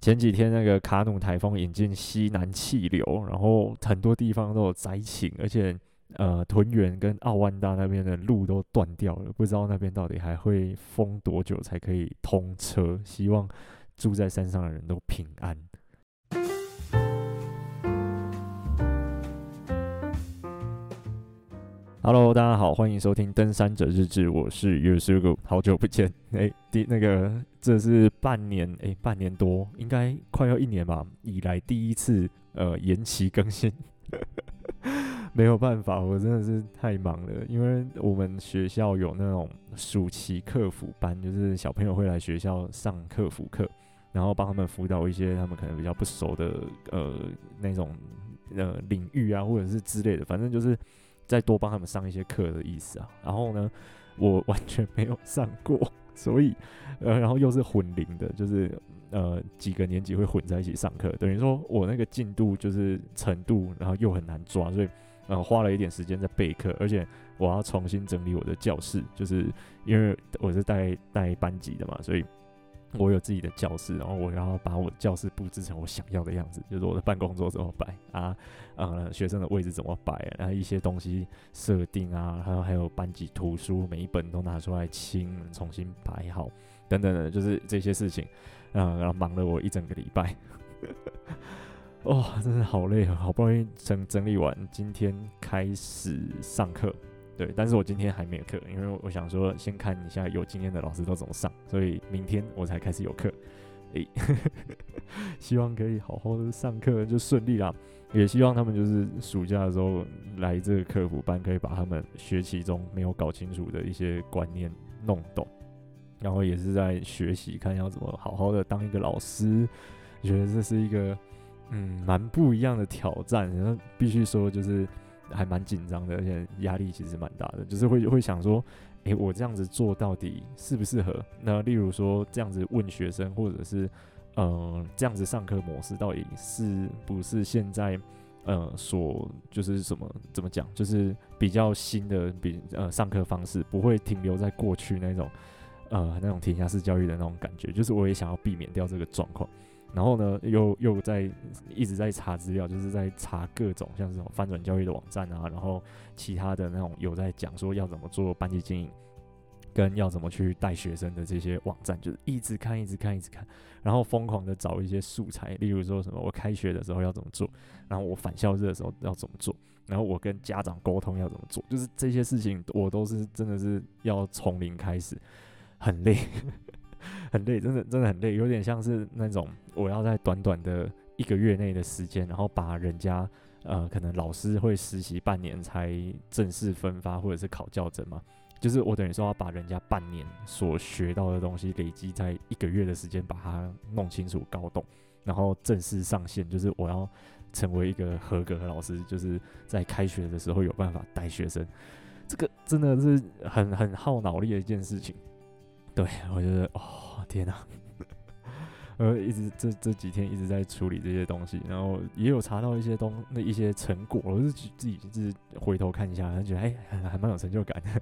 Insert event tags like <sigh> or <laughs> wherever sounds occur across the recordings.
前几天那个卡努台风引进西南气流，然后很多地方都有灾情，而且呃屯园跟奥万大那边的路都断掉了，不知道那边到底还会封多久才可以通车。希望住在山上的人都平安。Hello，大家好，欢迎收听《登山者日志》，我是 Yusuke，好久不见。<laughs> 哎，第那个这是半年，哎，半年多，应该快要一年吧，以来第一次呃延期更新。<laughs> 没有办法，我真的是太忙了，因为我们学校有那种暑期课辅班，就是小朋友会来学校上课辅课，然后帮他们辅导一些他们可能比较不熟的呃那种呃领域啊，或者是之类的，反正就是。再多帮他们上一些课的意思啊，然后呢，我完全没有上过，<laughs> 所以呃，然后又是混龄的，就是呃几个年级会混在一起上课，等于说我那个进度就是程度，然后又很难抓，所以呃花了一点时间在备课，而且我要重新整理我的教室，就是因为我是带带班级的嘛，所以。我有自己的教室，然后我要把我的教室布置成我想要的样子，就是我的办公桌怎么摆啊，呃，学生的位置怎么摆，然后一些东西设定啊，还有还有班级图书，每一本都拿出来清，重新摆好，等等的，就是这些事情，啊，然后忙了我一整个礼拜，<laughs> 哇、哦，真的好累啊，好不容易整整理完，今天开始上课。对，但是我今天还没有课，因为我想说先看一下有经验的老师都怎么上，所以明天我才开始有课。诶，<laughs> 希望可以好好的上课就顺利啦，也希望他们就是暑假的时候来这个客服班，可以把他们学习中没有搞清楚的一些观念弄懂，然后也是在学习看要怎么好好的当一个老师，觉得这是一个嗯蛮不一样的挑战，然后必须说就是。还蛮紧张的，而且压力其实蛮大的，就是会会想说，诶，我这样子做到底适不适合？那例如说这样子问学生，或者是呃这样子上课模式，到底是不是现在呃所就是什么怎么讲，就是比较新的比呃上课方式，不会停留在过去那种呃那种填鸭式教育的那种感觉，就是我也想要避免掉这个状况。然后呢，又又在一直在查资料，就是在查各种像这种翻转教育的网站啊，然后其他的那种有在讲说要怎么做班级经营，跟要怎么去带学生的这些网站，就是一直看，一直看，一直看，然后疯狂的找一些素材，例如说什么我开学的时候要怎么做，然后我返校日的时候要怎么做，然后我跟家长沟通要怎么做，就是这些事情我都是真的是要从零开始，很累。<laughs> 很累，真的真的很累，有点像是那种我要在短短的一个月内的时间，然后把人家呃可能老师会实习半年才正式分发或者是考教证嘛，就是我等于说要把人家半年所学到的东西累积在一个月的时间把它弄清楚搞懂，然后正式上线，就是我要成为一个合格的老师，就是在开学的时候有办法带学生，这个真的是很很耗脑力的一件事情。对，我觉得哦，天哪！呃，一直这这几天一直在处理这些东西，然后也有查到一些东那一些成果，我是自己自己回头看一下，然后觉得哎，还还蛮有成就感的。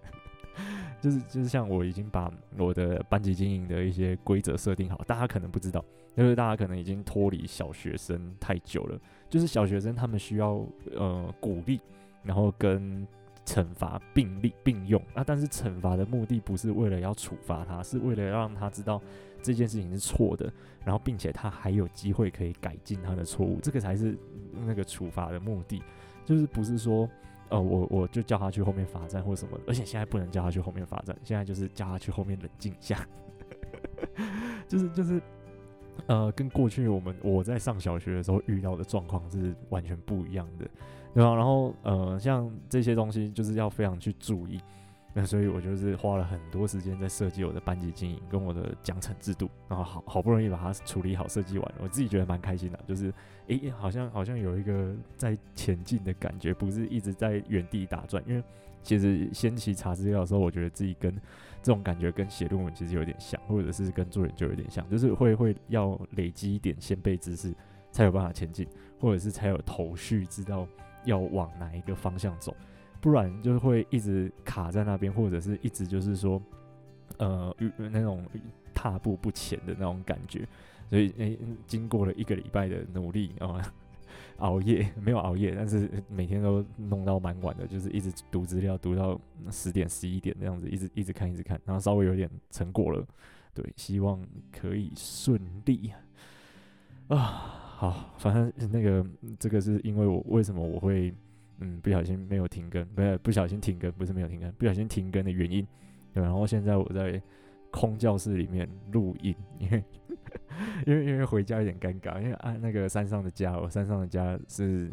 <laughs> 就是就是像我已经把我的班级经营的一些规则设定好，大家可能不知道，因为大家可能已经脱离小学生太久了。就是小学生他们需要呃鼓励，然后跟。惩罚并立并用啊，但是惩罚的目的不是为了要处罚他，是为了让他知道这件事情是错的，然后并且他还有机会可以改进他的错误，这个才是那个处罚的目的，就是不是说呃我我就叫他去后面罚站或什么，而且现在不能叫他去后面罚站，现在就是叫他去后面冷静一下，<laughs> 就是就是呃跟过去我们我在上小学的时候遇到的状况是完全不一样的。对啊，然后呃，像这些东西就是要非常去注意，那所以我就是花了很多时间在设计我的班级经营跟我的奖惩制度，然后好好不容易把它处理好设计完，我自己觉得蛮开心的，就是诶，好像好像有一个在前进的感觉，不是一直在原地打转。因为其实先期查资料的时候，我觉得自己跟这种感觉跟写论文其实有点像，或者是跟做研究有点像，就是会会要累积一点先备知识，才有办法前进，或者是才有头绪知道。要往哪一个方向走，不然就会一直卡在那边，或者是一直就是说，呃，那种踏步不前的那种感觉。所以诶、经过了一个礼拜的努力啊，熬夜没有熬夜，但是每天都弄到蛮晚的，就是一直读资料，读到十点十一点这样子，一直一直看一直看，然后稍微有点成果了，对，希望可以顺利啊。<laughs> 好，反正那个这个是因为我为什么我会嗯不小心没有停更，不是不小心停更，不是没有停更，不小心停更的原因。对，然后现在我在空教室里面录音，因为 <laughs> 因为因为回家有点尴尬，因为按那个山上的家，我山上的家是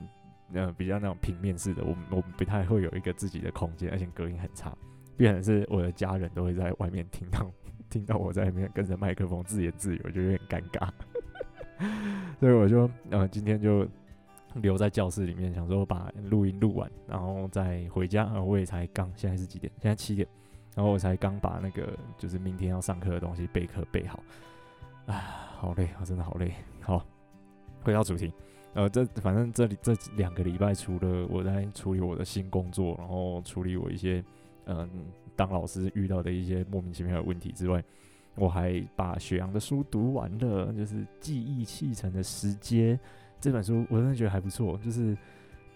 呃比较那种平面式的，我我不太会有一个自己的空间，而且隔音很差，必然是我的家人都会在外面听到听到我在里面跟着麦克风自言自语，我就有点尴尬，<laughs> 所以我就呃今天就留在教室里面，想说把录音录完，然后再回家。我也才刚现在是几点？现在七点。然后我才刚把那个就是明天要上课的东西备课备好，啊，好累，我真的好累。好，回到主题，呃，这反正这里这两个礼拜，除了我在处理我的新工作，然后处理我一些嗯当老师遇到的一些莫名其妙的问题之外，我还把雪阳的书读完了，就是《记忆砌成的时阶》这本书，我真的觉得还不错，就是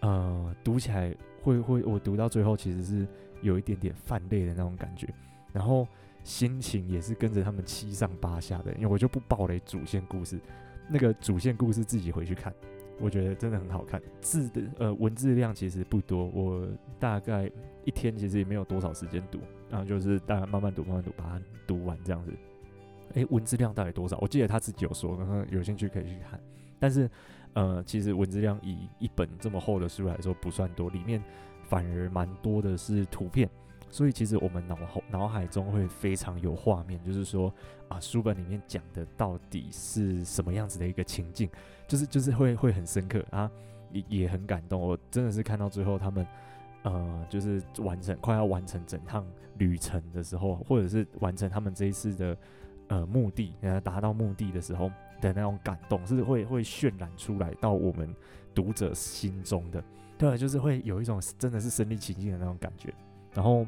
呃读起来会会，我读到最后其实是。有一点点泛泪的那种感觉，然后心情也是跟着他们七上八下的，因为我就不爆雷主线故事，那个主线故事自己回去看，我觉得真的很好看。字的呃文字量其实不多，我大概一天其实也没有多少时间读，然后就是大概慢慢读慢慢读把它读完这样子。诶，文字量到底多少？我记得他自己有说，然后有兴趣可以去看。但是呃，其实文字量以一本这么厚的书来说不算多，里面。反而蛮多的是图片，所以其实我们脑后脑海中会非常有画面，就是说啊，书本里面讲的到底是什么样子的一个情境，就是就是会会很深刻啊，也也很感动。我真的是看到最后，他们呃，就是完成快要完成整趟旅程的时候，或者是完成他们这一次的呃目的，然后达到目的的时候的那种感动，是会会渲染出来到我们读者心中的。对，就是会有一种真的是身临其境的那种感觉。然后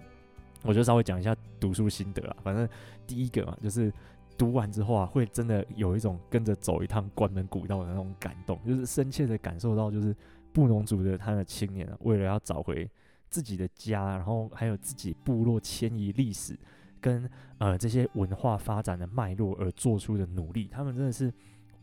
我就稍微讲一下读书心得啊。反正第一个嘛，就是读完之后啊，会真的有一种跟着走一趟关门古道的那种感动，就是深切的感受到，就是布农族的他的青年啊，为了要找回自己的家，然后还有自己部落迁移历史跟呃这些文化发展的脉络而做出的努力，他们真的是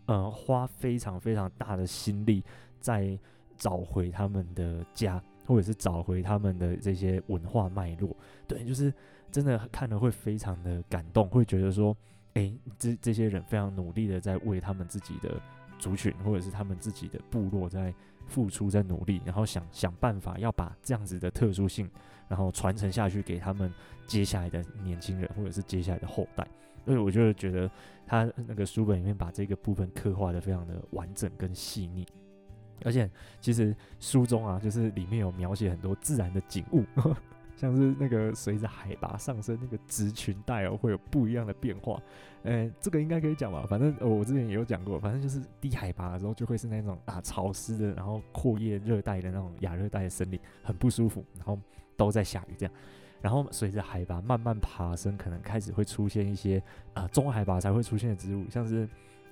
呃花非常非常大的心力在。找回他们的家，或者是找回他们的这些文化脉络，对，就是真的看了会非常的感动，会觉得说，诶，这这些人非常努力的在为他们自己的族群，或者是他们自己的部落在付出，在努力，然后想想办法要把这样子的特殊性，然后传承下去给他们接下来的年轻人，或者是接下来的后代。所以我就觉得他那个书本里面把这个部分刻画的非常的完整跟细腻。而且其实书中啊，就是里面有描写很多自然的景物，像是那个随着海拔上升，那个植群带哦会有不一样的变化。呃、这个应该可以讲吧？反正、我之前也有讲过，反正就是低海拔的时候就会是那种啊潮湿的，然后阔叶热带的那种亚热带的森林，很不舒服，然后都在下雨这样。然后随着海拔慢慢爬升，可能开始会出现一些啊中海拔才会出现的植物，像是。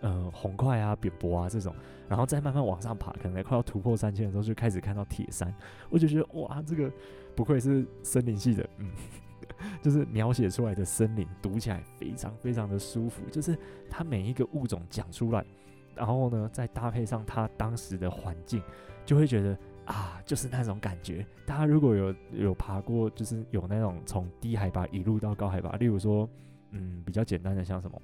呃，红块啊、扁柏啊这种，然后再慢慢往上爬，可能快要突破三千的时候，就开始看到铁杉。我就觉得哇，这个不愧是森林系的，嗯，<laughs> 就是描写出来的森林，读起来非常非常的舒服。就是它每一个物种讲出来，然后呢，再搭配上它当时的环境，就会觉得啊，就是那种感觉。大家如果有有爬过，就是有那种从低海拔一路到高海拔，例如说，嗯，比较简单的像什么？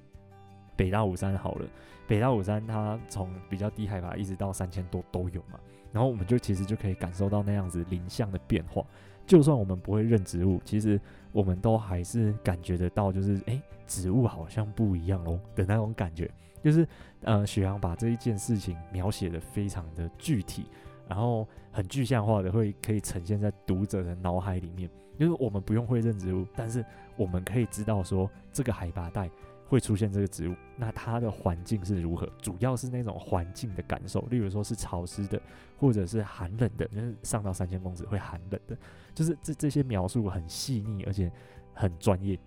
北大武山好了，北大武山它从比较低海拔一直到三千多都有嘛，然后我们就其实就可以感受到那样子林相的变化。就算我们不会认植物，其实我们都还是感觉得到，就是诶，植物好像不一样哦的那种感觉。就是呃，许阳把这一件事情描写的非常的具体，然后很具象化的会可以呈现在读者的脑海里面。就是我们不用会认植物，但是我们可以知道说这个海拔带。会出现这个植物，那它的环境是如何？主要是那种环境的感受，例如说是潮湿的，或者是寒冷的，就是上到三千公尺会寒冷的，就是这这些描述很细腻，而且很专业。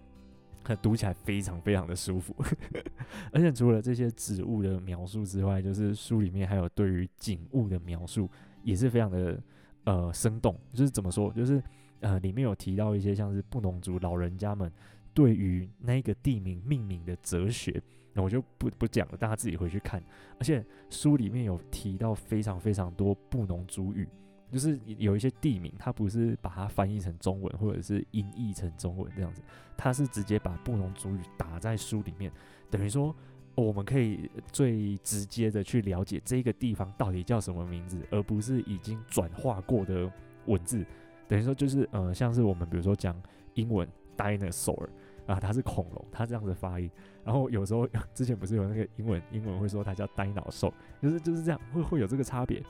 读起来非常非常的舒服。<laughs> 而且除了这些植物的描述之外，就是书里面还有对于景物的描述，也是非常的呃生动。就是怎么说，就是呃里面有提到一些像是布农族老人家们对于那个地名命名的哲学。那我就不不讲了，大家自己回去看。而且书里面有提到非常非常多布农族语，就是有一些地名，它不是把它翻译成中文，或者是音译成中文这样子，它是直接把布农族语打在书里面，等于说我们可以最直接的去了解这个地方到底叫什么名字，而不是已经转化过的文字。等于说就是呃，像是我们比如说讲英文 dinosaur。啊，它是恐龙，它这样子发音。然后有时候之前不是有那个英文，英文会说它叫呆脑兽，就是就是这样，会会有这个差别。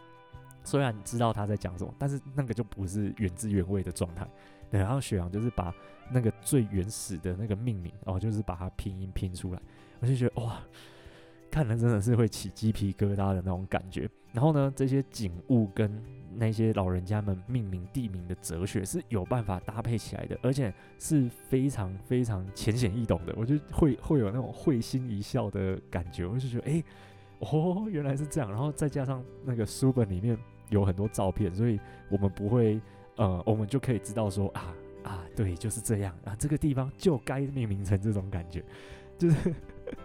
虽然知道他在讲什么，但是那个就不是原汁原味的状态。然后雪阳就是把那个最原始的那个命名，哦，就是把它拼音拼出来，我就觉得哇，看了真的是会起鸡皮疙瘩的那种感觉。然后呢，这些景物跟那些老人家们命名地名的哲学是有办法搭配起来的，而且是非常非常浅显易懂的。我就会会有那种会心一笑的感觉，我就觉得，哎、哦，原来是这样。然后再加上那个书本里面有很多照片，所以我们不会，呃，我们就可以知道说，啊啊，对，就是这样啊，这个地方就该命名成这种感觉，就是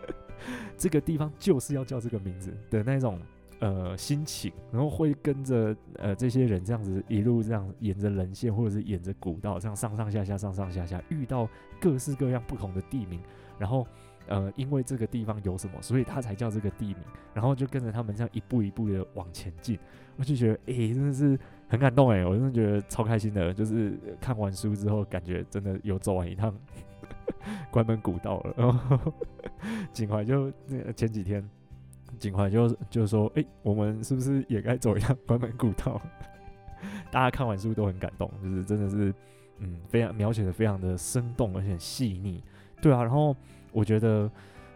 <laughs> 这个地方就是要叫这个名字的那种。呃，心情，然后会跟着呃这些人这样子一路这样沿着人线或者是沿着古道这样上上下下上上下下，遇到各式各样不同的地名，然后呃因为这个地方有什么，所以他才叫这个地名，然后就跟着他们这样一步一步的往前进，我就觉得哎、真的是很感动哎，我真的觉得超开心的，就是看完书之后感觉真的有走完一趟 <laughs> 关门古道了，然后景怀就那前几天。景怀就就说：“诶、我们是不是也该走一趟关门古道？” <laughs> 大家看完是不是都很感动，就是真的是，嗯，非常描写的非常的生动而且细腻，对啊。然后我觉得，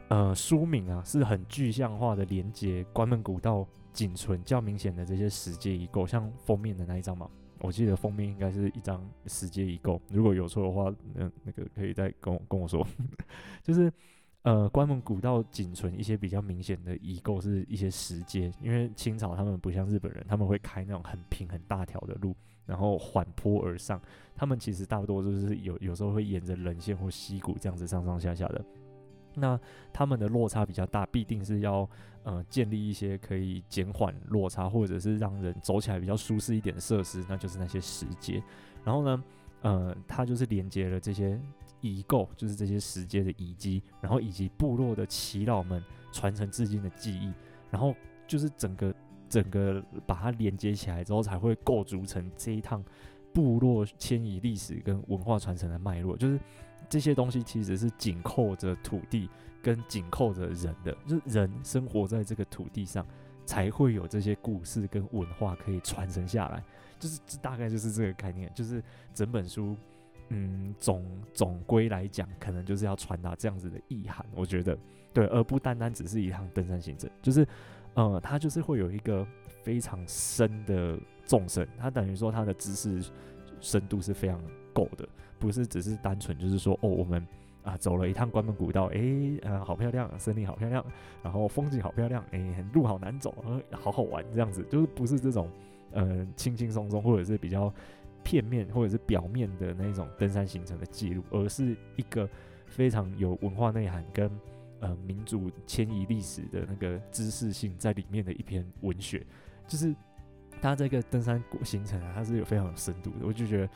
呃，书名啊是很具象化的连接关门古道仅存较明显的这些石阶遗构，像封面的那一张嘛，我记得封面应该是一张石阶遗构，如果有错的话，那那个可以再跟我跟我说，<laughs> 就是。呃，关门古道仅存一些比较明显的遗构，是一些石阶。因为清朝他们不像日本人，他们会开那种很平很大条的路，然后缓坡而上。他们其实大多都是有有时候会沿着棱线或溪谷这样子上上下下的。那他们的落差比较大，必定是要呃建立一些可以减缓落差，或者是让人走起来比较舒适一点的设施，那就是那些石阶。然后呢，呃，它就是连接了这些。遗构就是这些石阶的遗迹，然后以及部落的耆老们传承至今的记忆，然后就是整个整个把它连接起来之后，才会构筑成这一趟部落迁移历史跟文化传承的脉络。就是这些东西其实是紧扣着土地跟紧扣着人的，就是人生活在这个土地上，才会有这些故事跟文化可以传承下来。就是这大概就是这个概念，就是整本书。嗯，总总归来讲，可能就是要传达这样子的意涵，我觉得对，而不单单只是一趟登山行程，就是呃，它就是会有一个非常深的纵深，它等于说它的知识深度是非常够的，不是只是单纯就是说哦，我们啊走了一趟关门古道，诶、欸，呃，好漂亮，森林好漂亮，然后风景好漂亮，诶、路好难走，呃，好好玩这样子，就是不是这种呃轻轻松松或者是比较。片面或者是表面的那种登山行程的记录，而是一个非常有文化内涵跟呃民族迁移历史的那个知识性在里面的一篇文学。就是他这个登山行程啊，它是有非常有深度的。我就觉得，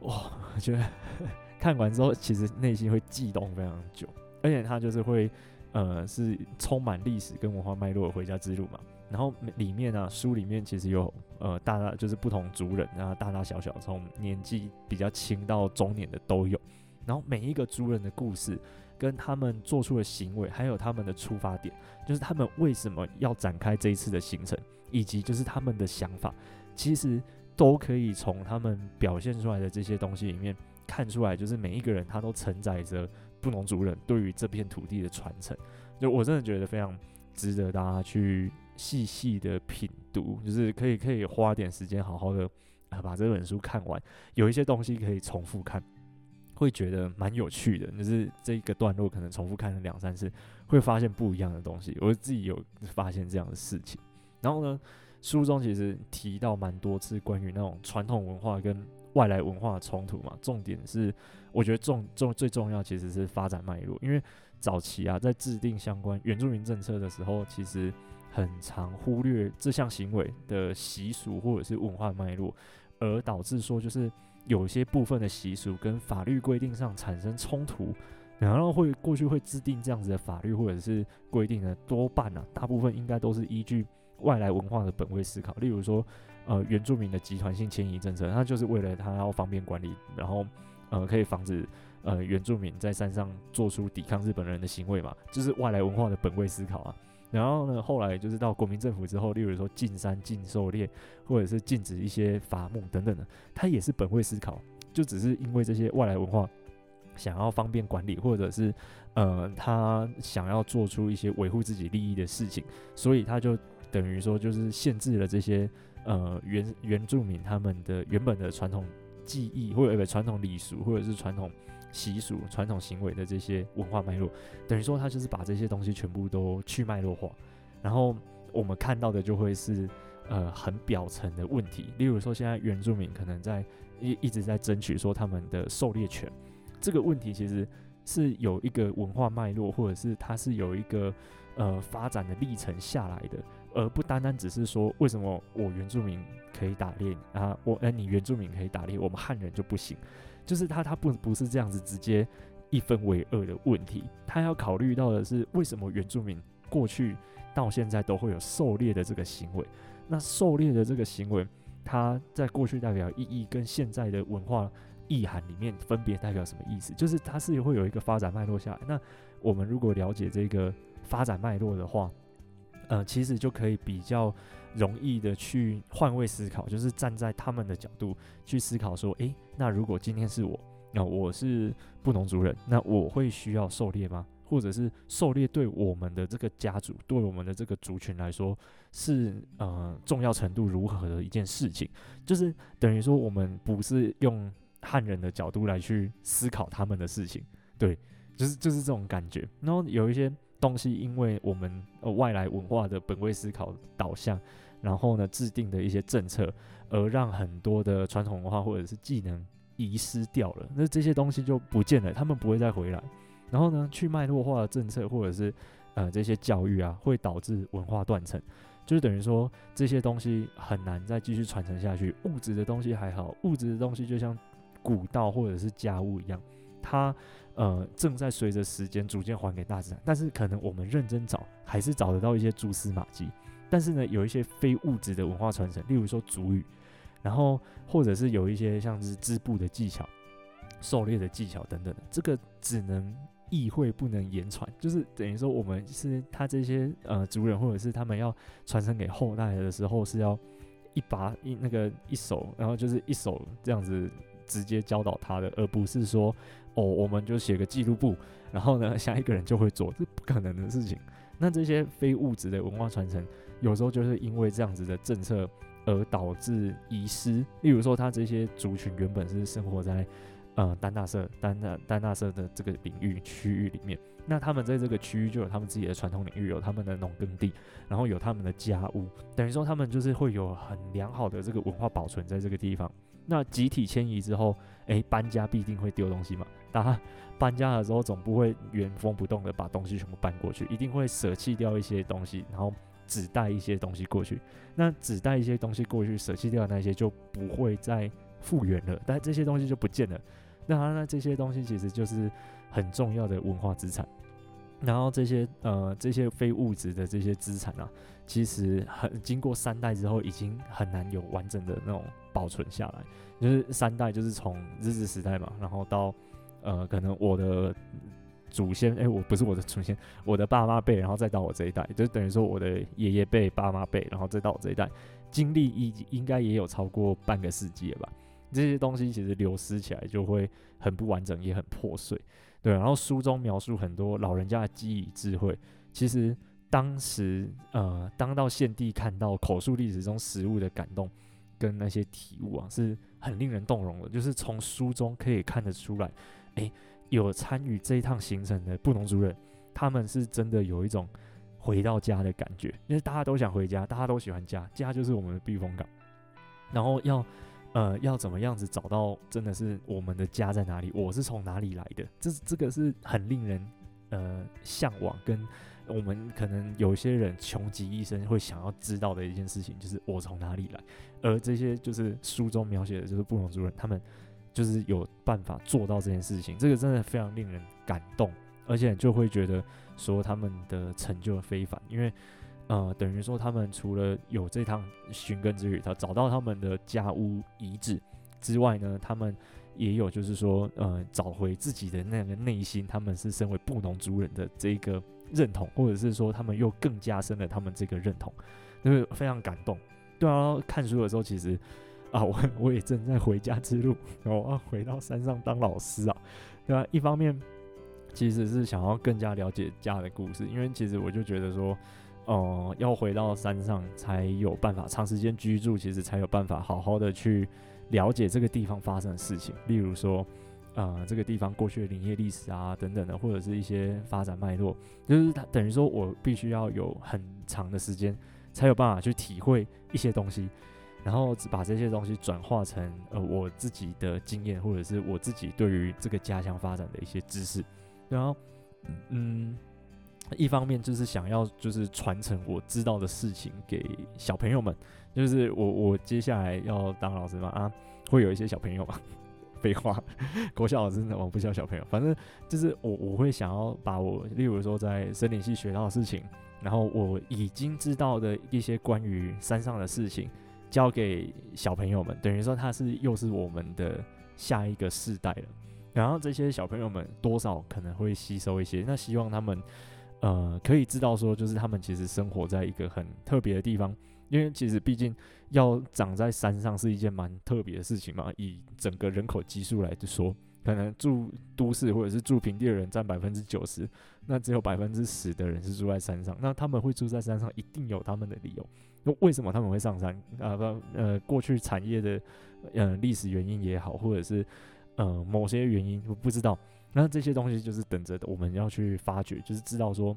哇，我 <laughs> 觉得 <laughs> 看完之后，其实内心会悸动非常久，而且他就是会呃是充满历史跟文化脉络的回家之路嘛。然后里面啊，书里面其实有呃大大就是不同族人啊，大大小小，从年纪比较轻到中年的都有。然后每一个族人的故事，跟他们做出的行为，还有他们的出发点，就是他们为什么要展开这一次的行程，以及就是他们的想法，其实都可以从他们表现出来的这些东西里面看出来。就是每一个人他都承载着不同族人对于这片土地的传承。就我真的觉得非常值得大家去。细细的品读，就是可以可以花点时间好好的啊把这本书看完。有一些东西可以重复看，会觉得蛮有趣的，就是这一个段落可能重复看了两三次，会发现不一样的东西。我自己有发现这样的事情。然后呢，书中其实提到蛮多次关于那种传统文化跟外来文化的冲突嘛。重点是，我觉得重重最重要其实是发展脉络，因为早期啊，在制定相关原住民政策的时候，其实很常忽略这项行为的习俗或者是文化脉络，而导致说就是。有些部分的习俗跟法律规定上产生冲突，然后会过去会制定这样子的法律或者是规定的多半啊，大部分应该都是依据外来文化的本位思考。例如说，呃，原住民的集团性迁移政策，它就是为了它要方便管理，然后呃可以防止呃原住民在山上做出抵抗日本人的行为嘛，就是外来文化的本位思考啊。然后呢，后来就是到国民政府之后，例如说禁山、禁狩猎，或者是禁止一些伐木等等的，它也是本位思考，就只是因为这些外来文化想要方便管理，或者是呃他想要做出一些维护自己利益的事情，所以他就等于说就是限制了这些呃原原住民他们的原本的传统技艺，或者传统礼俗，或者是传统。习俗、传统行为的这些文化脉络，等于说他就是把这些东西全部都去脉络化，然后我们看到的就会是呃很表层的问题。例如说，现在原住民可能在一一直在争取说他们的狩猎权，这个问题其实是有一个文化脉络，或者是它是有一个呃发展的历程下来的，而不单单只是说为什么我原住民可以打猎啊，我呃你原住民可以打猎，我们汉人就不行。就是他，他不不是这样子直接一分为二的问题，他要考虑到的是为什么原住民过去到现在都会有狩猎的这个行为？那狩猎的这个行为，它在过去代表意义跟现在的文化意涵里面分别代表什么意思？就是它是会有一个发展脉络下来。那我们如果了解这个发展脉络的话，呃，其实就可以比较容易的去换位思考，就是站在他们的角度去思考，说，诶，那如果今天是我，那我是布农族人，那我会需要狩猎吗？或者是狩猎对我们的这个家族，对我们的这个族群来说，是呃重要程度如何的一件事情？就是等于说，我们不是用汉人的角度来去思考他们的事情，对，就是就是这种感觉。然后有一些。东西，因为我们呃外来文化的本位思考导向，然后呢制定的一些政策，而让很多的传统文化或者是技能遗失掉了，那这些东西就不见了，他们不会再回来。然后呢，去脉络化的政策或者是呃这些教育啊，会导致文化断层，就是等于说这些东西很难再继续传承下去。物质的东西还好，物质的东西就像古道或者是家物一样，它。呃，正在随着时间逐渐还给大自然，但是可能我们认真找，还是找得到一些蛛丝马迹。但是呢，有一些非物质的文化传承，例如说族语，然后或者是有一些像是织布的技巧、狩猎的技巧等等的，这个只能意会不能言传，就是等于说我们是他这些呃族人，或者是他们要传承给后代的时候，是要一把一那个一手，然后就是一手这样子直接教导他的，而不是说。哦，我们就写个记录簿，然后呢，下一个人就会做，这不可能的事情。那这些非物质的文化传承，有时候就是因为这样子的政策而导致遗失。例如说，他这些族群原本是生活在呃丹纳社、丹纳丹纳社的这个领域区域里面，那他们在这个区域就有他们自己的传统领域，有他们的农耕地，然后有他们的家屋，等于说他们就是会有很良好的这个文化保存在这个地方。那集体迁移之后，诶，搬家必定会丢东西嘛。大家搬家的时候，总不会原封不动的把东西全部搬过去，一定会舍弃掉一些东西，然后只带一些东西过去。那只带一些东西过去，舍弃掉那些就不会再复原了，但这些东西就不见了。那那这些东西其实就是很重要的文化资产。然后这些呃这些非物质的这些资产啊，其实很经过三代之后，已经很难有完整的那种。保存下来，就是三代，就是从日治时代嘛，然后到呃，可能我的祖先，哎、我不是我的祖先，我的爸妈辈，然后再到我这一代，就等于说我的爷爷辈、爸妈辈，然后再到我这一代，经历应应该也有超过半个世纪了吧？这些东西其实流失起来就会很不完整，也很破碎，对。然后书中描述很多老人家的记忆智慧，其实当时呃，当到献帝看到口述历史中实物的感动。跟那些体悟啊，是很令人动容的。就是从书中可以看得出来，诶，有参与这一趟行程的布农族人，他们是真的有一种回到家的感觉，因为大家都想回家，大家都喜欢家，家就是我们的避风港。然后要呃要怎么样子找到真的是我们的家在哪里？我是从哪里来的？这这个是很令人呃向往跟。我们可能有些人穷极一生会想要知道的一件事情，就是我从哪里来。而这些就是书中描写的，就是布农族人，他们就是有办法做到这件事情。这个真的非常令人感动，而且就会觉得说他们的成就非凡，因为呃，等于说他们除了有这趟寻根之旅，他找到他们的家屋遗址之外呢，他们也有就是说呃，找回自己的那个内心，他们是身为布农族人的这个。认同，或者是说他们又更加深了他们这个认同，就是非常感动。对啊，看书的时候其实啊，我我也正在回家之路，然后我要回到山上当老师啊，对啊，一方面其实是想要更加了解家的故事，因为其实我就觉得说，哦、要回到山上才有办法长时间居住，其实才有办法好好的去了解这个地方发生的事情，例如说。呃，这个地方过去的林业历史啊，等等的，或者是一些发展脉络，就是它等于说我必须要有很长的时间，才有办法去体会一些东西，然后把这些东西转化成呃我自己的经验，或者是我自己对于这个家乡发展的一些知识，然后嗯，一方面就是想要就是传承我知道的事情给小朋友们，就是我我接下来要当老师嘛啊，会有一些小朋友嘛。废话，国小老师我不教小朋友，反正就是我我会想要把我，例如说在森林系学到的事情，然后我已经知道的一些关于山上的事情，教给小朋友们，等于说他是又是我们的下一个世代了。然后这些小朋友们多少可能会吸收一些，那希望他们呃可以知道说，就是他们其实生活在一个很特别的地方。因为其实毕竟要长在山上是一件蛮特别的事情嘛，以整个人口基数来说，可能住都市或者是住平地的人占百分之九十，那只有百分之十的人是住在山上。那他们会住在山上，一定有他们的理由。那为什么他们会上山？啊不呃，过去产业的呃历史原因也好，或者是呃某些原因我不知道。那这些东西就是等着我们要去发掘，就是知道说。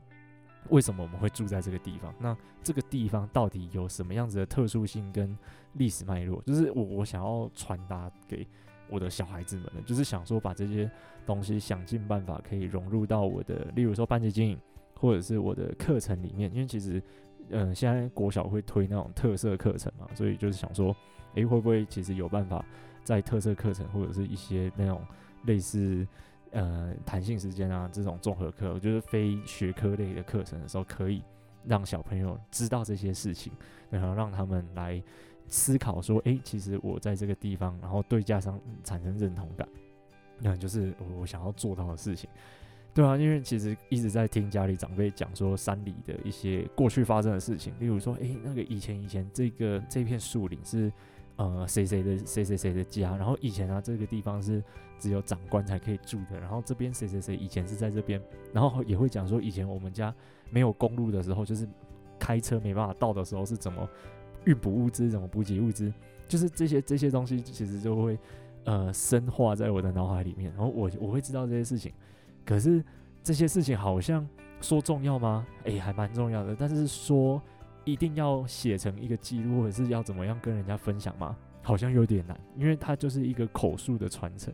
为什么我们会住在这个地方？那这个地方到底有什么样子的特殊性跟历史脉络？就是我我想要传达给我的小孩子们的，就是想说把这些东西想尽办法可以融入到我的，例如说班级经营或者是我的课程里面。因为其实，嗯、现在国小会推那种特色课程嘛，所以就是想说，诶，会不会其实有办法在特色课程或者是一些那种类似。呃，弹性时间啊，这种综合课，我觉得非学科类的课程的时候，可以让小朋友知道这些事情，然后让他们来思考说，诶，其实我在这个地方，然后对家乡产生认同感，那就是我想要做到的事情，对啊，因为其实一直在听家里长辈讲说山里的一些过去发生的事情，例如说，诶，那个以前以前这个这片树林是。呃，谁谁的谁谁谁的家，然后以前啊，这个地方是只有长官才可以住的，然后这边谁谁谁以前是在这边，然后也会讲说以前我们家没有公路的时候，就是开车没办法到的时候是怎么运补物资，怎么补给物资，就是这些这些东西其实就会呃深化在我的脑海里面，然后我我会知道这些事情，可是这些事情好像说重要吗？诶，还蛮重要的，但是说。一定要写成一个记录，或者是要怎么样跟人家分享吗？好像有点难，因为它就是一个口述的传承。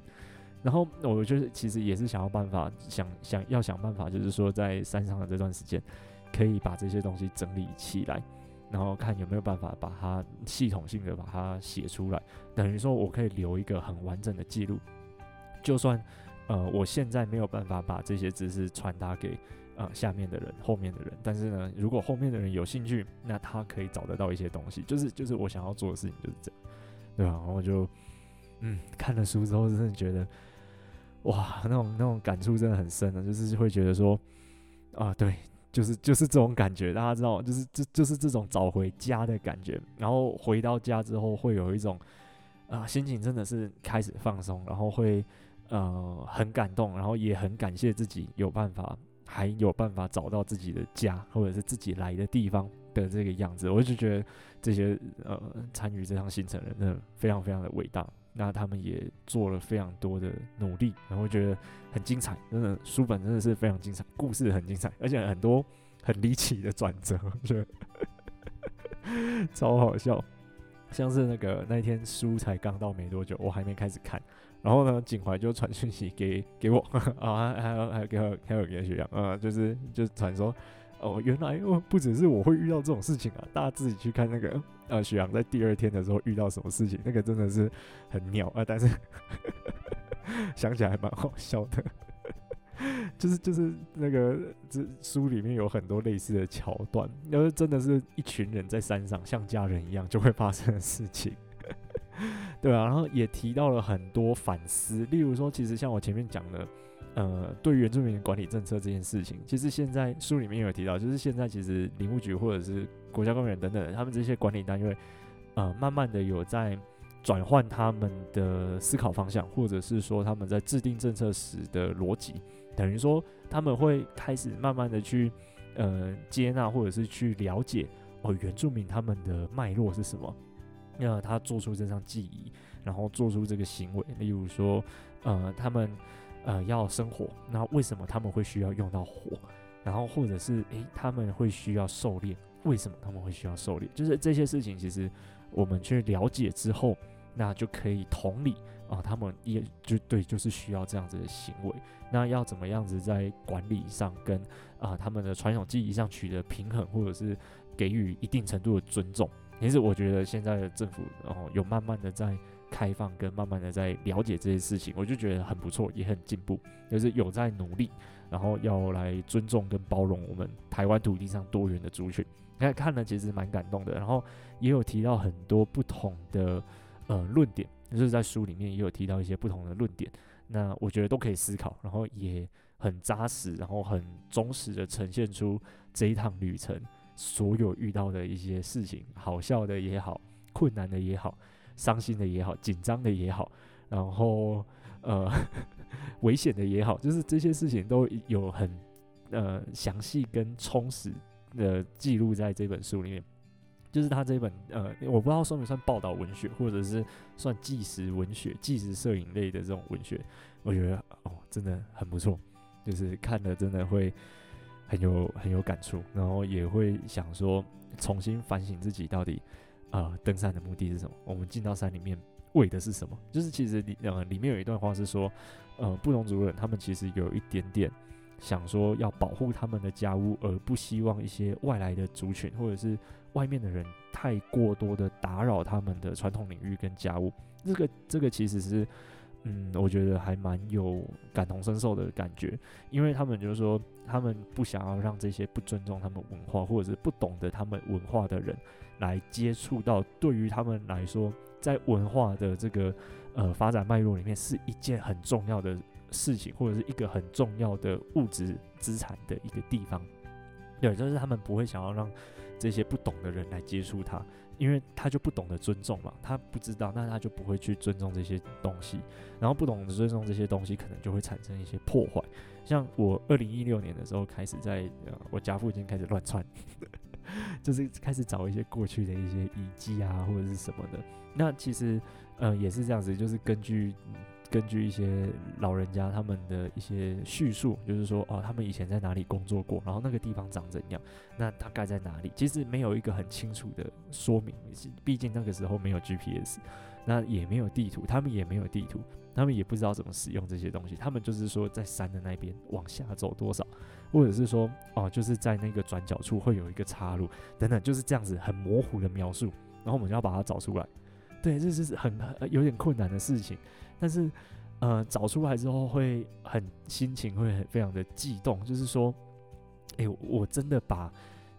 然后我就是其实也是想要办法，想想要想办法，就是说在山上的这段时间，可以把这些东西整理起来，然后看有没有办法把它系统性的把它写出来。等于说我可以留一个很完整的记录，就算呃我现在没有办法把这些知识传达给。呃，下面的人，后面的人，但是呢，如果后面的人有兴趣，那他可以找得到一些东西，就是就是我想要做的事情就是这样，对吧？然后就，嗯，看了书之后，真的觉得，哇，那种那种感触真的很深的，就是会觉得说，啊，对，就是就是这种感觉，大家知道，就是这就是这种找回家的感觉，然后回到家之后会有一种，啊、心情真的是开始放松，然后会呃很感动，然后也很感谢自己有办法。还有办法找到自己的家，或者是自己来的地方的这个样子，我就觉得这些呃参与这趟行程的人真的非常非常的伟大。那他们也做了非常多的努力，然后觉得很精彩，真的书本真的是非常精彩，故事很精彩，而且很多很离奇的转折，我觉得 <laughs> 超好笑。像是那个那天书才刚到没多久，我还没开始看，然后呢，景怀就传讯息给给我 <laughs> 啊，还有还有给我还有给学长啊，就是就传说哦，原来哦不只是我会遇到这种事情啊，大家自己去看那个呃学长在第二天的时候遇到什么事情，那个真的是很妙啊，但是 <laughs> 想起来还蛮好笑的。<laughs> 就是就是那个这书里面有很多类似的桥段，要是真的是一群人在山上像家人一样就会发生的事情，对啊，然后也提到了很多反思，例如说，其实像我前面讲的，呃，对原住民管理政策这件事情，其实现在书里面有提到，就是现在其实林务局或者是国家公园等等，他们这些管理单位，呃，慢慢的有在转换他们的思考方向，或者是说他们在制定政策时的逻辑。等于说，他们会开始慢慢的去，呃，接纳或者是去了解哦，原住民他们的脉络是什么？那他做出这项记忆，然后做出这个行为，例如说，呃，他们呃要生火，那为什么他们会需要用到火？然后或者是诶，他们会需要狩猎，为什么他们会需要狩猎？就是这些事情，其实我们去了解之后，那就可以同理。啊，他们也就对，就是需要这样子的行为。那要怎么样子在管理上跟啊他们的传统记忆上取得平衡，或者是给予一定程度的尊重？其实我觉得现在的政府哦，有慢慢的在开放，跟慢慢的在了解这些事情，我就觉得很不错，也很进步，就是有在努力，然后要来尊重跟包容我们台湾土地上多元的族群。看看了其实蛮感动的，然后也有提到很多不同的呃论点。就是在书里面也有提到一些不同的论点，那我觉得都可以思考，然后也很扎实，然后很忠实的呈现出这一趟旅程所有遇到的一些事情，好笑的也好，困难的也好，伤心的也好，紧张的也好，然后呃 <laughs> 危险的也好，就是这些事情都有很呃详细跟充实的记录在这本书里面。就是他这本呃，我不知道算不算报道文学，或者是算纪实文学、纪实摄影类的这种文学，我觉得哦，真的很不错。就是看了真的会很有很有感触，然后也会想说重新反省自己到底、呃，登山的目的是什么？我们进到山里面为的是什么？就是其实里呃里面有一段话是说，呃，布农族人他们其实有一点点想说要保护他们的家屋，而不希望一些外来的族群或者是。外面的人太过多的打扰他们的传统领域跟家务，这个这个其实是，嗯，我觉得还蛮有感同身受的感觉，因为他们就是说，他们不想要让这些不尊重他们文化或者是不懂得他们文化的人来接触到，对于他们来说，在文化的这个呃发展脉络里面是一件很重要的事情，或者是一个很重要的物质资产的一个地方。对，就是他们不会想要让。这些不懂的人来接触他，因为他就不懂得尊重嘛，他不知道，那他就不会去尊重这些东西，然后不懂得尊重这些东西，可能就会产生一些破坏。像我二零一六年的时候开始在呃我家附近开始乱窜，<laughs> 就是开始找一些过去的一些遗迹啊或者是什么的。那其实嗯也是这样子，就是根据。根据一些老人家他们的一些叙述，就是说哦，他们以前在哪里工作过，然后那个地方长怎样，那大概在哪里？其实没有一个很清楚的说明，毕竟那个时候没有 GPS，那也没有地图，他们也没有地图，他们也不知道怎么使用这些东西。他们就是说在山的那边往下走多少，或者是说哦，就是在那个转角处会有一个岔路等等，就是这样子很模糊的描述，然后我们就要把它找出来。对，这是很有点困难的事情。但是，呃，找出来之后会很心情会很非常的激动，就是说，哎，我真的把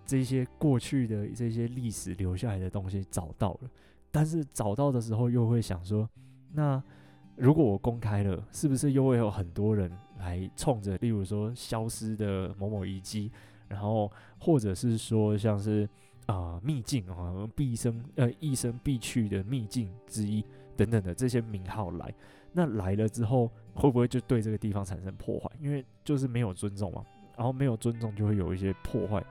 这些过去的这些历史留下来的东西找到了。但是找到的时候又会想说，那如果我公开了，是不是又会有很多人来冲着，例如说消失的某某遗迹，然后或者是说像是啊秘境啊，毕生呃一生必去的秘境之一。等等的这些名号来，那来了之后会不会就对这个地方产生破坏？因为就是没有尊重嘛，然后没有尊重就会有一些破坏，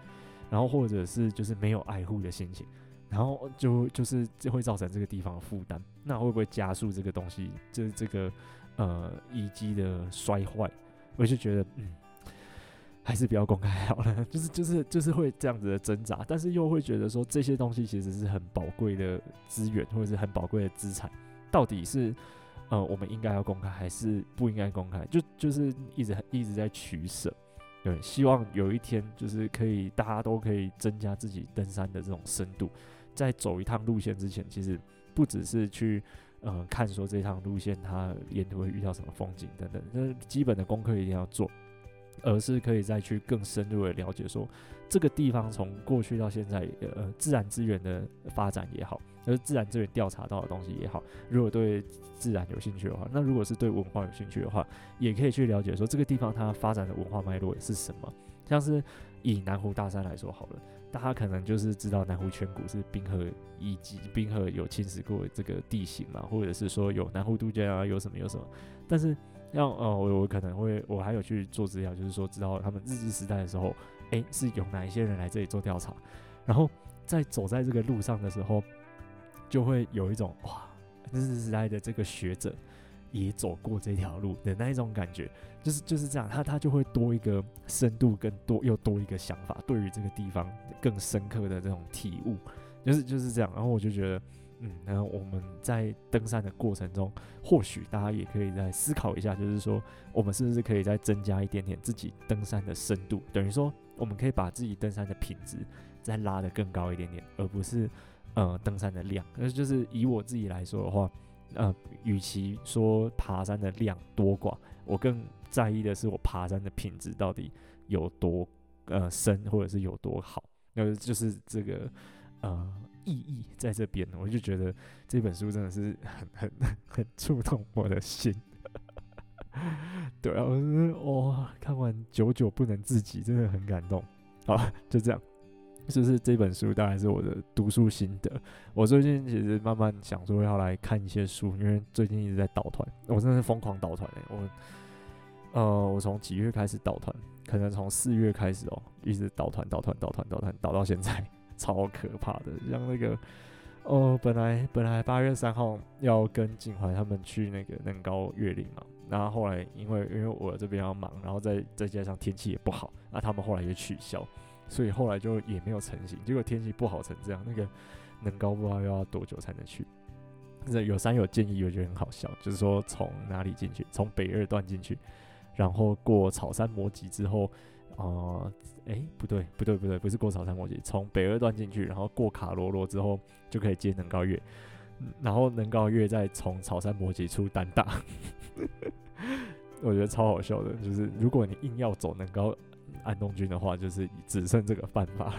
然后或者是就是没有爱护的心情，然后就就是就会造成这个地方的负担，那会不会加速这个东西就是这个呃遗迹的摔坏？我就觉得嗯。还是不要公开好了，<laughs> 就是就是就是会这样子的挣扎，但是又会觉得说这些东西其实是很宝贵的资源，或者是很宝贵的资产，到底是呃我们应该要公开还是不应该公开？就就是一直一直在取舍，对，希望有一天就是可以大家都可以增加自己登山的这种深度，在走一趟路线之前，其实不只是去呃看说这趟路线它沿途会遇到什么风景等等，那基本的功课一定要做。而是可以再去更深入的了解，说这个地方从过去到现在，呃，自然资源的发展也好，而自然资源调查到的东西也好，如果对自然有兴趣的话，那如果是对文化有兴趣的话，也可以去了解说这个地方它发展的文化脉络是什么。像是以南湖大山来说好了，大家可能就是知道南湖圈谷是冰河以及冰河有侵蚀过这个地形嘛，或者是说有南湖都江啊，有什么有什么，但是。像呃，我我可能会，我还有去做资料，就是说知道他们日治时代的时候，诶，是有哪一些人来这里做调查，然后在走在这个路上的时候，就会有一种哇，日治时代的这个学者也走过这条路的那一种感觉，就是就是这样，他他就会多一个深度，更多又多一个想法，对于这个地方更深刻的这种体悟，就是就是这样，然后我就觉得。嗯，然后我们在登山的过程中，或许大家也可以再思考一下，就是说，我们是不是可以再增加一点点自己登山的深度？等于说，我们可以把自己登山的品质再拉得更高一点点，而不是呃登山的量。那就是以我自己来说的话，呃，与其说爬山的量多寡，我更在意的是我爬山的品质到底有多呃深，或者是有多好。那就是这个呃。意义在这边，我就觉得这本书真的是很很 <laughs> 很触动我的心。对啊，我是哇，看完久久不能自己，真的很感动。好，<laughs> 就这样，就是这本书大概是我的读书心得。我最近其实慢慢想说要来看一些书，因为最近一直在倒团，我真的是疯狂倒团哎。我呃，我从几月开始倒团？可能从四月开始哦，一直倒团倒团倒团倒团倒到现在。超可怕的，像那个，哦，本来本来八月三号要跟景怀他们去那个能高越岭嘛，然后后来因为因为我这边要忙，然后再再加上天气也不好，那他们后来也取消，所以后来就也没有成型。结果天气不好成这样，那个能高不知道要多久才能去。这有山友建议，我觉得很好笑，就是说从哪里进去，从北二段进去，然后过草山摩脊之后。哦，诶、不对，不对，不对，不是过草山摩脊，从北二段进去，然后过卡罗罗之后就可以接能高越，然后能高越再从草山摩羯出丹大，<laughs> 我觉得超好笑的，就是如果你硬要走能高安东军的话，就是只剩这个办法，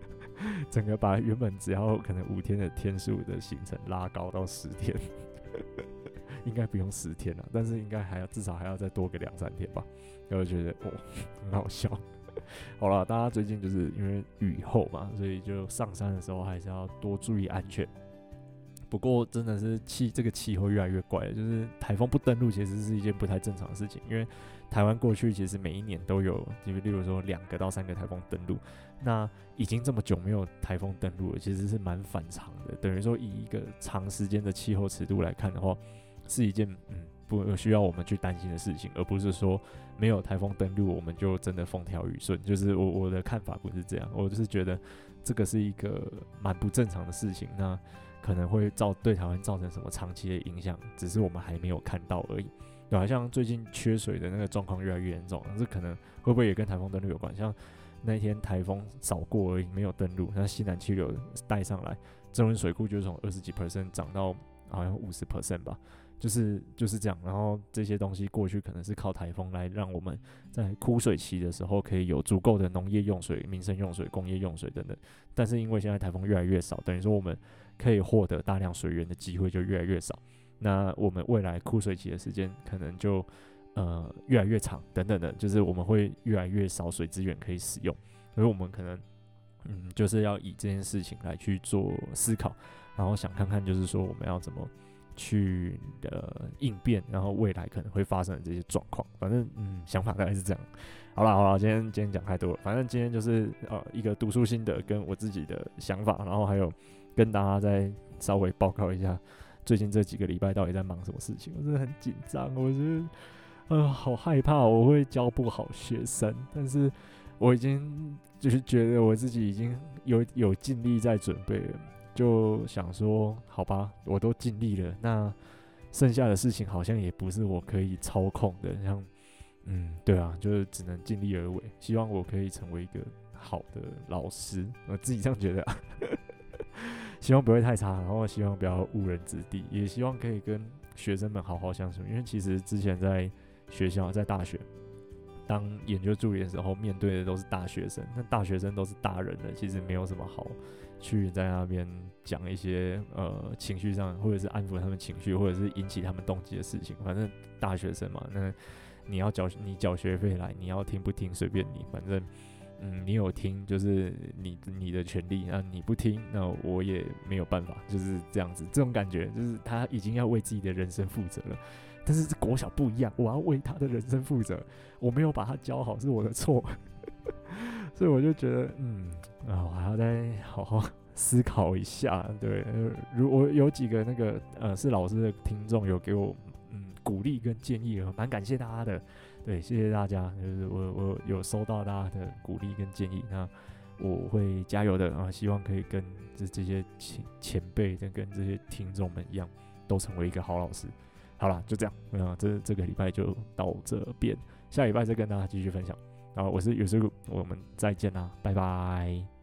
<laughs> 整个把原本只要可能五天的天数的行程拉高到十天，<laughs> 应该不用十天了，但是应该还要至少还要再多个两三天吧。然后觉得哦，很好笑。<laughs> 好了，大家最近就是因为雨后嘛，所以就上山的时候还是要多注意安全。不过真的是气这个气候越来越怪了，就是台风不登陆其实是一件不太正常的事情。因为台湾过去其实每一年都有，就例如说两个到三个台风登陆，那已经这么久没有台风登陆了，其实是蛮反常的。等于说以一个长时间的气候尺度来看的话，是一件嗯。不需要我们去担心的事情，而不是说没有台风登陆，我们就真的风调雨顺。就是我我的看法不是这样，我就是觉得这个是一个蛮不正常的事情，那可能会造对台湾造成什么长期的影响，只是我们还没有看到而已。对，好像最近缺水的那个状况越来越严重，这可能会不会也跟台风登陆有关？像那天台风扫过而已，没有登陆，那西南气流带上来，中坜水库就从二十几 percent 涨到好像五十 percent 吧。就是就是这样，然后这些东西过去可能是靠台风来让我们在枯水期的时候可以有足够的农业用水、民生用水、工业用水等等。但是因为现在台风越来越少，等于说我们可以获得大量水源的机会就越来越少。那我们未来枯水期的时间可能就呃越来越长，等等的，就是我们会越来越少水资源可以使用。所以我们可能嗯就是要以这件事情来去做思考，然后想看看就是说我们要怎么。去呃应变，然后未来可能会发生的这些状况。反正嗯，想法大概是这样。好了好了，今天今天讲太多了，反正今天就是呃一个读书心得跟我自己的想法，然后还有跟大家再稍微报告一下最近这几个礼拜到底在忙什么事情。我真的很紧张，我觉得呃好害怕我会教不好学生，但是我已经就是觉得我自己已经有有尽力在准备了。就想说，好吧，我都尽力了，那剩下的事情好像也不是我可以操控的，像，嗯，对啊，就是只能尽力而为。希望我可以成为一个好的老师，我自己这样觉得啊，<laughs> 希望不会太差，然后希望不要误人子弟，也希望可以跟学生们好好相处。因为其实之前在学校，在大学当研究助理的时候，面对的都是大学生，那大学生都是大人的，其实没有什么好。去在那边讲一些呃情绪上，或者是安抚他们情绪，或者是引起他们动机的事情。反正大学生嘛，那你要缴你缴学费来，你要听不听随便你。反正嗯，你有听就是你你的权利，那你不听，那我也没有办法，就是这样子。这种感觉就是他已经要为自己的人生负责了。但是国小不一样，我要为他的人生负责。我没有把他教好是我的错，<laughs> 所以我就觉得嗯。啊，我还要再好好 <laughs> 思考一下。对，如果有几个那个呃是老师的听众有给我嗯鼓励跟建议，蛮感谢大家的。对，谢谢大家，就是我我有收到大家的鼓励跟建议，那我会加油的啊！希望可以跟这这些前前辈，跟跟这些听众们一样，都成为一个好老师。好了，就这样，那这这个礼拜就到这边，下礼拜再跟大家继续分享。然后我是有时候我们再见啦，拜拜。